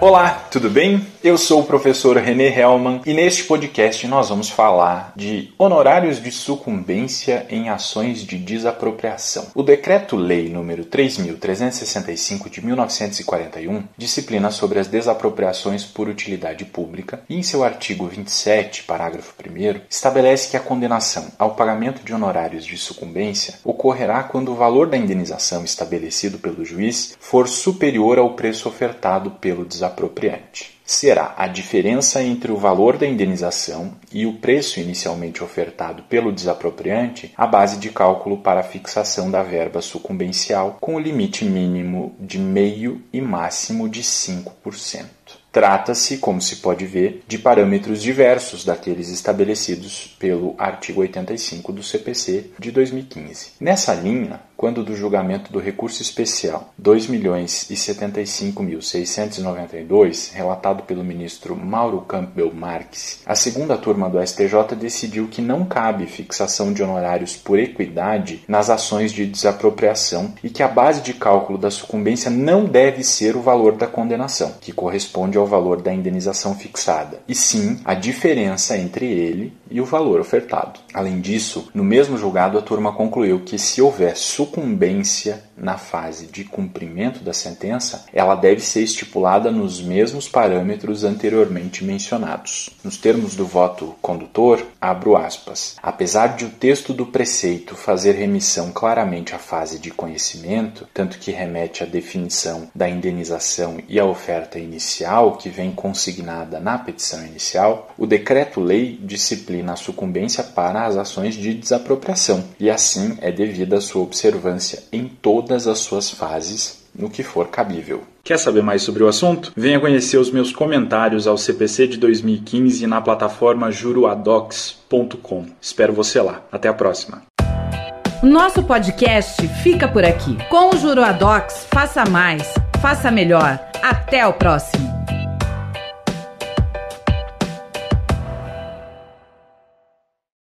Olá, tudo bem? Eu sou o professor René Hellman e neste podcast nós vamos falar de honorários de sucumbência em ações de desapropriação. O Decreto-Lei número 3365 de 1941 disciplina sobre as desapropriações por utilidade pública e em seu artigo 27, parágrafo 1 estabelece que a condenação ao pagamento de honorários de sucumbência ocorrerá quando o valor da indenização estabelecido pelo juiz for superior ao preço ofertado pelo desapropriante será a diferença entre o valor da indenização e o preço inicialmente ofertado pelo desapropriante a base de cálculo para a fixação da verba sucumbencial com o limite mínimo de meio e máximo de 5%. Trata-se, como se pode ver, de parâmetros diversos daqueles estabelecidos pelo artigo 85 do CPC de 2015. Nessa linha, quando do julgamento do recurso especial 2.075.692, relatado pelo ministro Mauro Campbell Marques, a segunda turma do STJ decidiu que não cabe fixação de honorários por equidade nas ações de desapropriação e que a base de cálculo da sucumbência não deve ser o valor da condenação, que corresponde ao valor da indenização fixada, e sim a diferença entre ele e o valor ofertado. Além disso, no mesmo julgado, a turma concluiu que se houver sucumbência na fase de cumprimento da sentença, ela deve ser estipulada nos mesmos parâmetros anteriormente mencionados. Nos termos do voto condutor, abro aspas. Apesar de o texto do preceito fazer remissão claramente à fase de conhecimento, tanto que remete à definição da indenização e à oferta inicial que vem consignada na petição inicial, o decreto-lei disciplina a sucumbência para as ações de desapropriação e assim é devida a sua observância em todo todas as suas fases no que for cabível. Quer saber mais sobre o assunto? Venha conhecer os meus comentários ao CPC de 2015 na plataforma juruadocs.com. Espero você lá. Até a próxima. Nosso podcast fica por aqui. Com o Juruadocs, faça mais, faça melhor. Até o próximo.